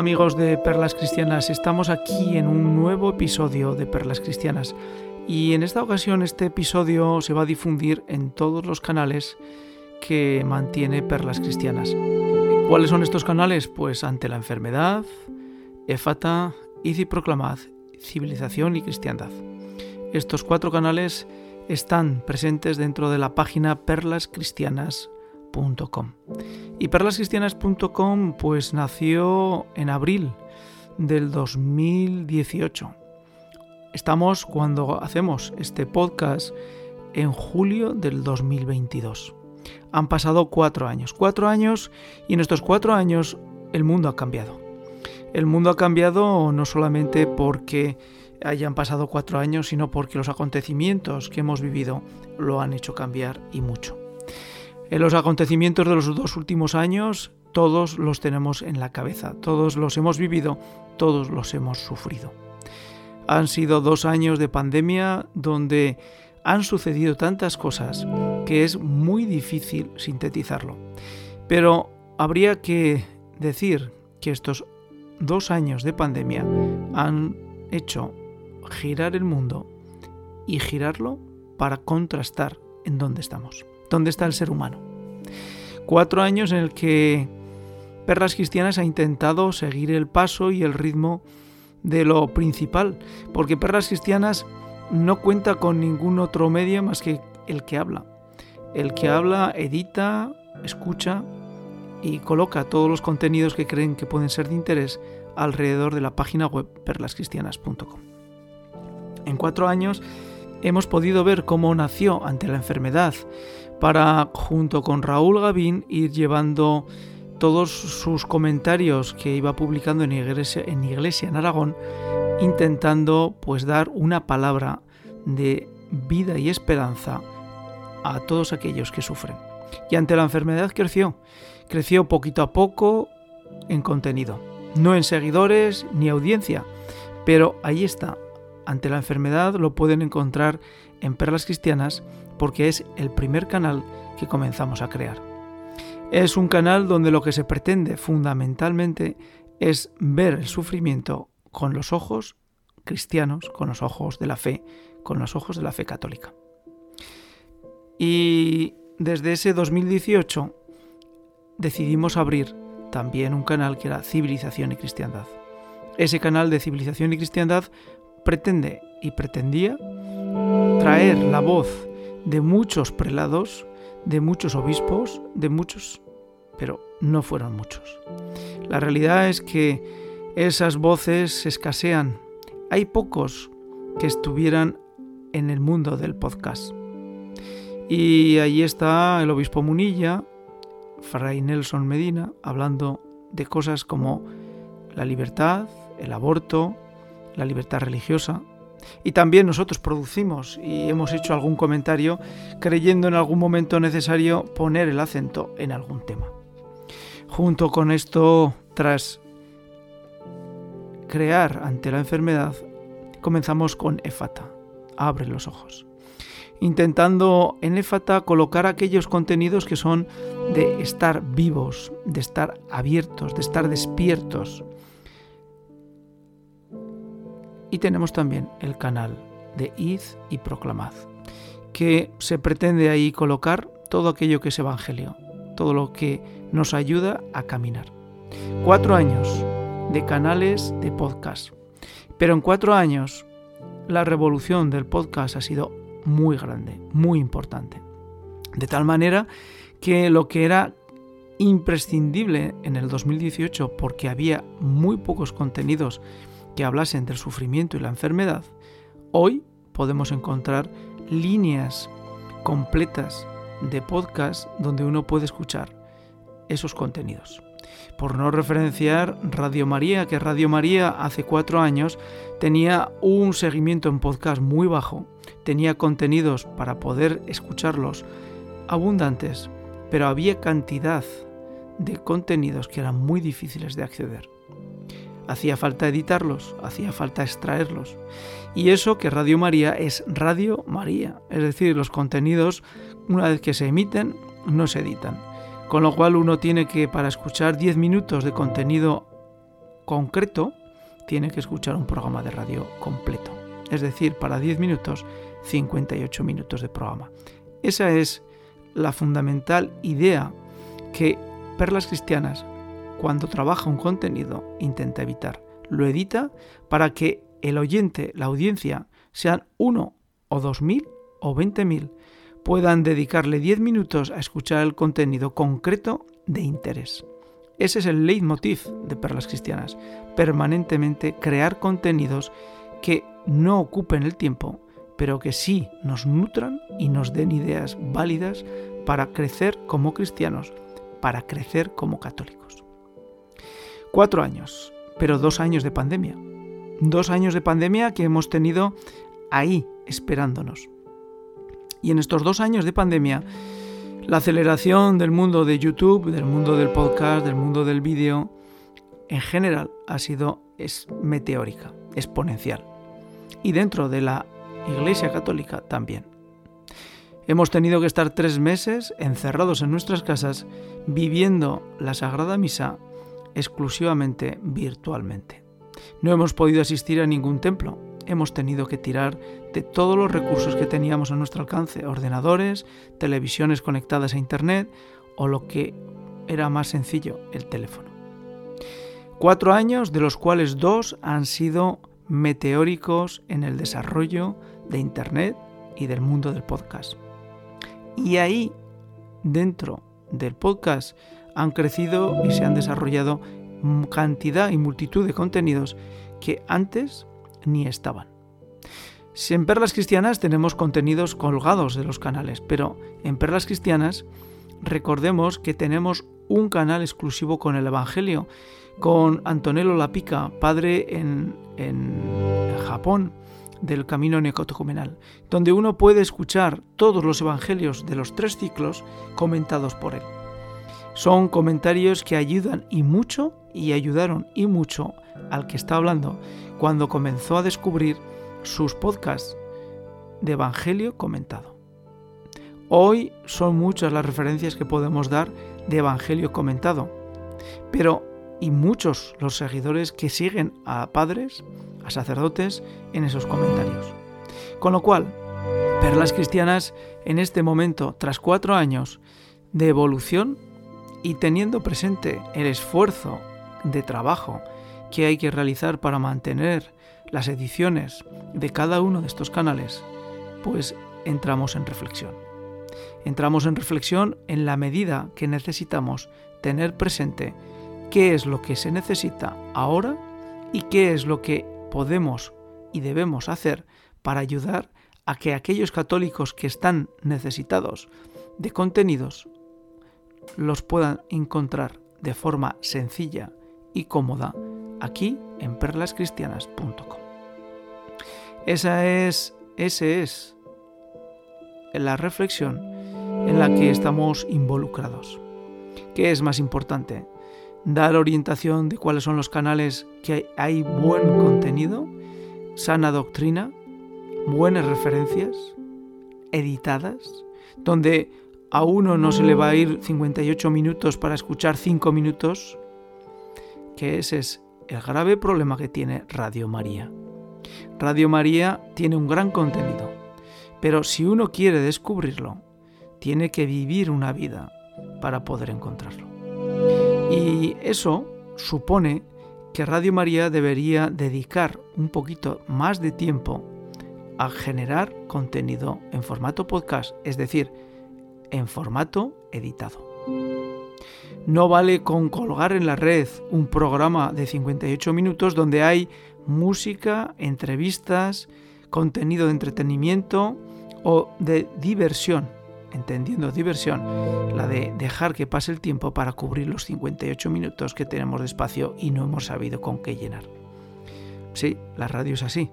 Amigos de Perlas Cristianas, estamos aquí en un nuevo episodio de Perlas Cristianas y en esta ocasión este episodio se va a difundir en todos los canales que mantiene Perlas Cristianas. ¿Cuáles son estos canales? Pues ante la enfermedad, Efata, Id Proclamad, Civilización y Cristiandad. Estos cuatro canales están presentes dentro de la página perlascristianas.com. Y perlascristianas.com pues nació en abril del 2018. Estamos cuando hacemos este podcast en julio del 2022. Han pasado cuatro años. Cuatro años y en estos cuatro años el mundo ha cambiado. El mundo ha cambiado no solamente porque hayan pasado cuatro años, sino porque los acontecimientos que hemos vivido lo han hecho cambiar y mucho. En los acontecimientos de los dos últimos años, todos los tenemos en la cabeza, todos los hemos vivido, todos los hemos sufrido. Han sido dos años de pandemia donde han sucedido tantas cosas que es muy difícil sintetizarlo. Pero habría que decir que estos dos años de pandemia han hecho girar el mundo y girarlo para contrastar en dónde estamos, dónde está el ser humano. Cuatro años en el que Perras Cristianas ha intentado seguir el paso y el ritmo de lo principal, porque Perras Cristianas no cuenta con ningún otro medio más que el que habla. El que habla, edita, escucha y coloca todos los contenidos que creen que pueden ser de interés alrededor de la página web perlascristianas.com. En cuatro años hemos podido ver cómo nació ante la enfermedad para, junto con Raúl Gavín, ir llevando todos sus comentarios que iba publicando en Iglesia en, Iglesia, en Aragón, intentando pues dar una palabra de vida y esperanza a todos aquellos que sufren. Y ante la enfermedad creció, creció poquito a poco en contenido, no en seguidores ni audiencia, pero ahí está, ante la enfermedad lo pueden encontrar en Perlas Cristianas porque es el primer canal que comenzamos a crear. Es un canal donde lo que se pretende fundamentalmente es ver el sufrimiento con los ojos cristianos, con los ojos de la fe, con los ojos de la fe católica. Y desde ese 2018 decidimos abrir también un canal que era Civilización y Cristiandad. Ese canal de Civilización y Cristiandad pretende y pretendía traer la voz de muchos prelados, de muchos obispos, de muchos, pero no fueron muchos. La realidad es que esas voces escasean. Hay pocos que estuvieran en el mundo del podcast. Y allí está el obispo Munilla, Fray Nelson Medina, hablando de cosas como la libertad, el aborto, la libertad religiosa. Y también nosotros producimos y hemos hecho algún comentario creyendo en algún momento necesario poner el acento en algún tema. Junto con esto, tras crear ante la enfermedad, comenzamos con Éfata, abre los ojos. Intentando en Éfata colocar aquellos contenidos que son de estar vivos, de estar abiertos, de estar despiertos, y tenemos también el canal de Id y Proclamad, que se pretende ahí colocar todo aquello que es Evangelio, todo lo que nos ayuda a caminar. Cuatro años de canales de podcast, pero en cuatro años la revolución del podcast ha sido muy grande, muy importante. De tal manera que lo que era imprescindible en el 2018, porque había muy pocos contenidos que hablasen del sufrimiento y la enfermedad, hoy podemos encontrar líneas completas de podcast donde uno puede escuchar esos contenidos. Por no referenciar Radio María, que Radio María hace cuatro años tenía un seguimiento en podcast muy bajo, tenía contenidos para poder escucharlos abundantes, pero había cantidad de contenidos que eran muy difíciles de acceder. Hacía falta editarlos, hacía falta extraerlos. Y eso que Radio María es Radio María, es decir, los contenidos, una vez que se emiten, no se editan. Con lo cual uno tiene que, para escuchar 10 minutos de contenido concreto, tiene que escuchar un programa de radio completo. Es decir, para 10 minutos, 58 minutos de programa. Esa es la fundamental idea que Perlas Cristianas, cuando trabaja un contenido, intenta evitar. Lo edita para que el oyente, la audiencia, sean uno o dos mil o veinte mil, puedan dedicarle 10 minutos a escuchar el contenido concreto de interés. Ese es el leitmotiv de Perlas Cristianas, permanentemente crear contenidos que no ocupen el tiempo, pero que sí nos nutran y nos den ideas válidas para crecer como cristianos, para crecer como católicos. Cuatro años, pero dos años de pandemia. Dos años de pandemia que hemos tenido ahí esperándonos. Y en estos dos años de pandemia, la aceleración del mundo de YouTube, del mundo del podcast, del mundo del vídeo, en general ha sido es meteórica, exponencial. Y dentro de la Iglesia Católica también. Hemos tenido que estar tres meses encerrados en nuestras casas viviendo la Sagrada Misa exclusivamente virtualmente. No hemos podido asistir a ningún templo. Hemos tenido que tirar de todos los recursos que teníamos a nuestro alcance, ordenadores, televisiones conectadas a Internet o lo que era más sencillo, el teléfono. Cuatro años, de los cuales dos han sido meteóricos en el desarrollo de Internet y del mundo del podcast. Y ahí, dentro del podcast, han crecido y se han desarrollado cantidad y multitud de contenidos que antes ni estaban. en Perlas Cristianas tenemos contenidos colgados de los canales, pero en Perlas Cristianas recordemos que tenemos un canal exclusivo con el Evangelio, con Antonello Lapica, padre en, Japón del camino neocatecumenal, donde uno puede escuchar todos los evangelios de los tres ciclos comentados por él. Son comentarios que ayudan y mucho y ayudaron y mucho al que está hablando cuando comenzó a descubrir sus podcasts de Evangelio comentado. Hoy son muchas las referencias que podemos dar de Evangelio comentado, pero y muchos los seguidores que siguen a padres, a sacerdotes en esos comentarios. Con lo cual, Perlas Cristianas en este momento, tras cuatro años de evolución y teniendo presente el esfuerzo de trabajo que hay que realizar para mantener las ediciones de cada uno de estos canales, pues entramos en reflexión. Entramos en reflexión en la medida que necesitamos tener presente qué es lo que se necesita ahora y qué es lo que podemos y debemos hacer para ayudar a que aquellos católicos que están necesitados de contenidos los puedan encontrar de forma sencilla y cómoda aquí en perlascristianas.com. Esa es, ese es la reflexión en la que estamos involucrados. ¿Qué es más importante? dar orientación de cuáles son los canales que hay buen contenido, sana doctrina, buenas referencias, editadas, donde a uno no se le va a ir 58 minutos para escuchar 5 minutos, que ese es el grave problema que tiene Radio María. Radio María tiene un gran contenido, pero si uno quiere descubrirlo, tiene que vivir una vida para poder encontrarlo. Y eso supone que Radio María debería dedicar un poquito más de tiempo a generar contenido en formato podcast, es decir, en formato editado. No vale con colgar en la red un programa de 58 minutos donde hay música, entrevistas, contenido de entretenimiento o de diversión entendiendo diversión, la de dejar que pase el tiempo para cubrir los 58 minutos que tenemos de espacio y no hemos sabido con qué llenar. Sí, la radio es así.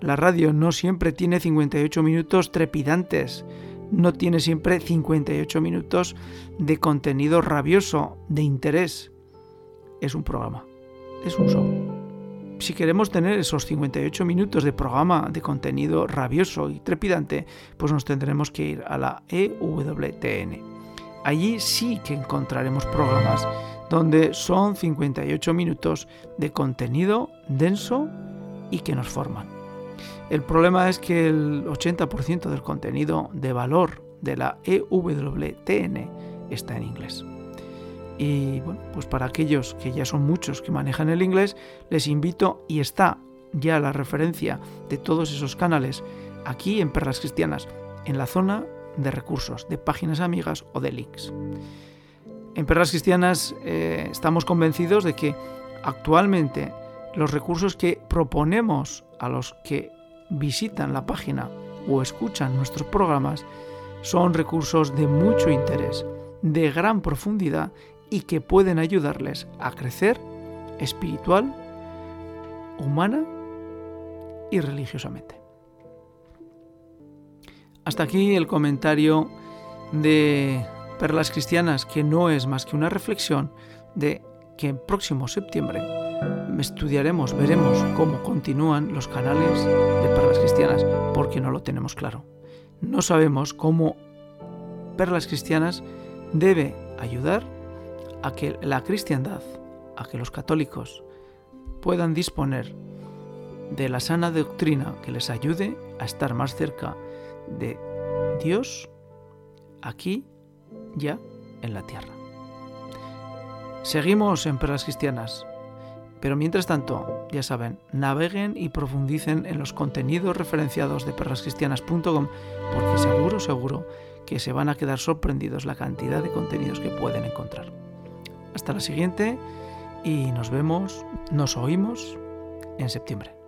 La radio no siempre tiene 58 minutos trepidantes, no tiene siempre 58 minutos de contenido rabioso, de interés. Es un programa, es un show si queremos tener esos 58 minutos de programa de contenido rabioso y trepidante, pues nos tendremos que ir a la EWTN, Allí sí que encontraremos programas donde son 58 minutos de contenido denso y que nos forman. El problema es que el 80% del contenido de valor de la EWTN está en inglés. Y bueno, pues para aquellos que ya son muchos que manejan el inglés, les invito y está ya la referencia de todos esos canales aquí en Perlas Cristianas, en la zona de recursos, de páginas amigas o de links. En Perlas Cristianas eh, estamos convencidos de que actualmente los recursos que proponemos a los que visitan la página o escuchan nuestros programas son recursos de mucho interés, de gran profundidad y que pueden ayudarles a crecer espiritual, humana y religiosamente. Hasta aquí el comentario de Perlas Cristianas, que no es más que una reflexión de que en próximo septiembre estudiaremos, veremos cómo continúan los canales de Perlas Cristianas, porque no lo tenemos claro. No sabemos cómo Perlas Cristianas debe ayudar a que la cristiandad, a que los católicos puedan disponer de la sana doctrina que les ayude a estar más cerca de Dios aquí, ya en la tierra. Seguimos en Perlas Cristianas, pero mientras tanto, ya saben, naveguen y profundicen en los contenidos referenciados de perlascristianas.com porque seguro, seguro que se van a quedar sorprendidos la cantidad de contenidos que pueden encontrar. Hasta la siguiente y nos vemos, nos oímos en septiembre.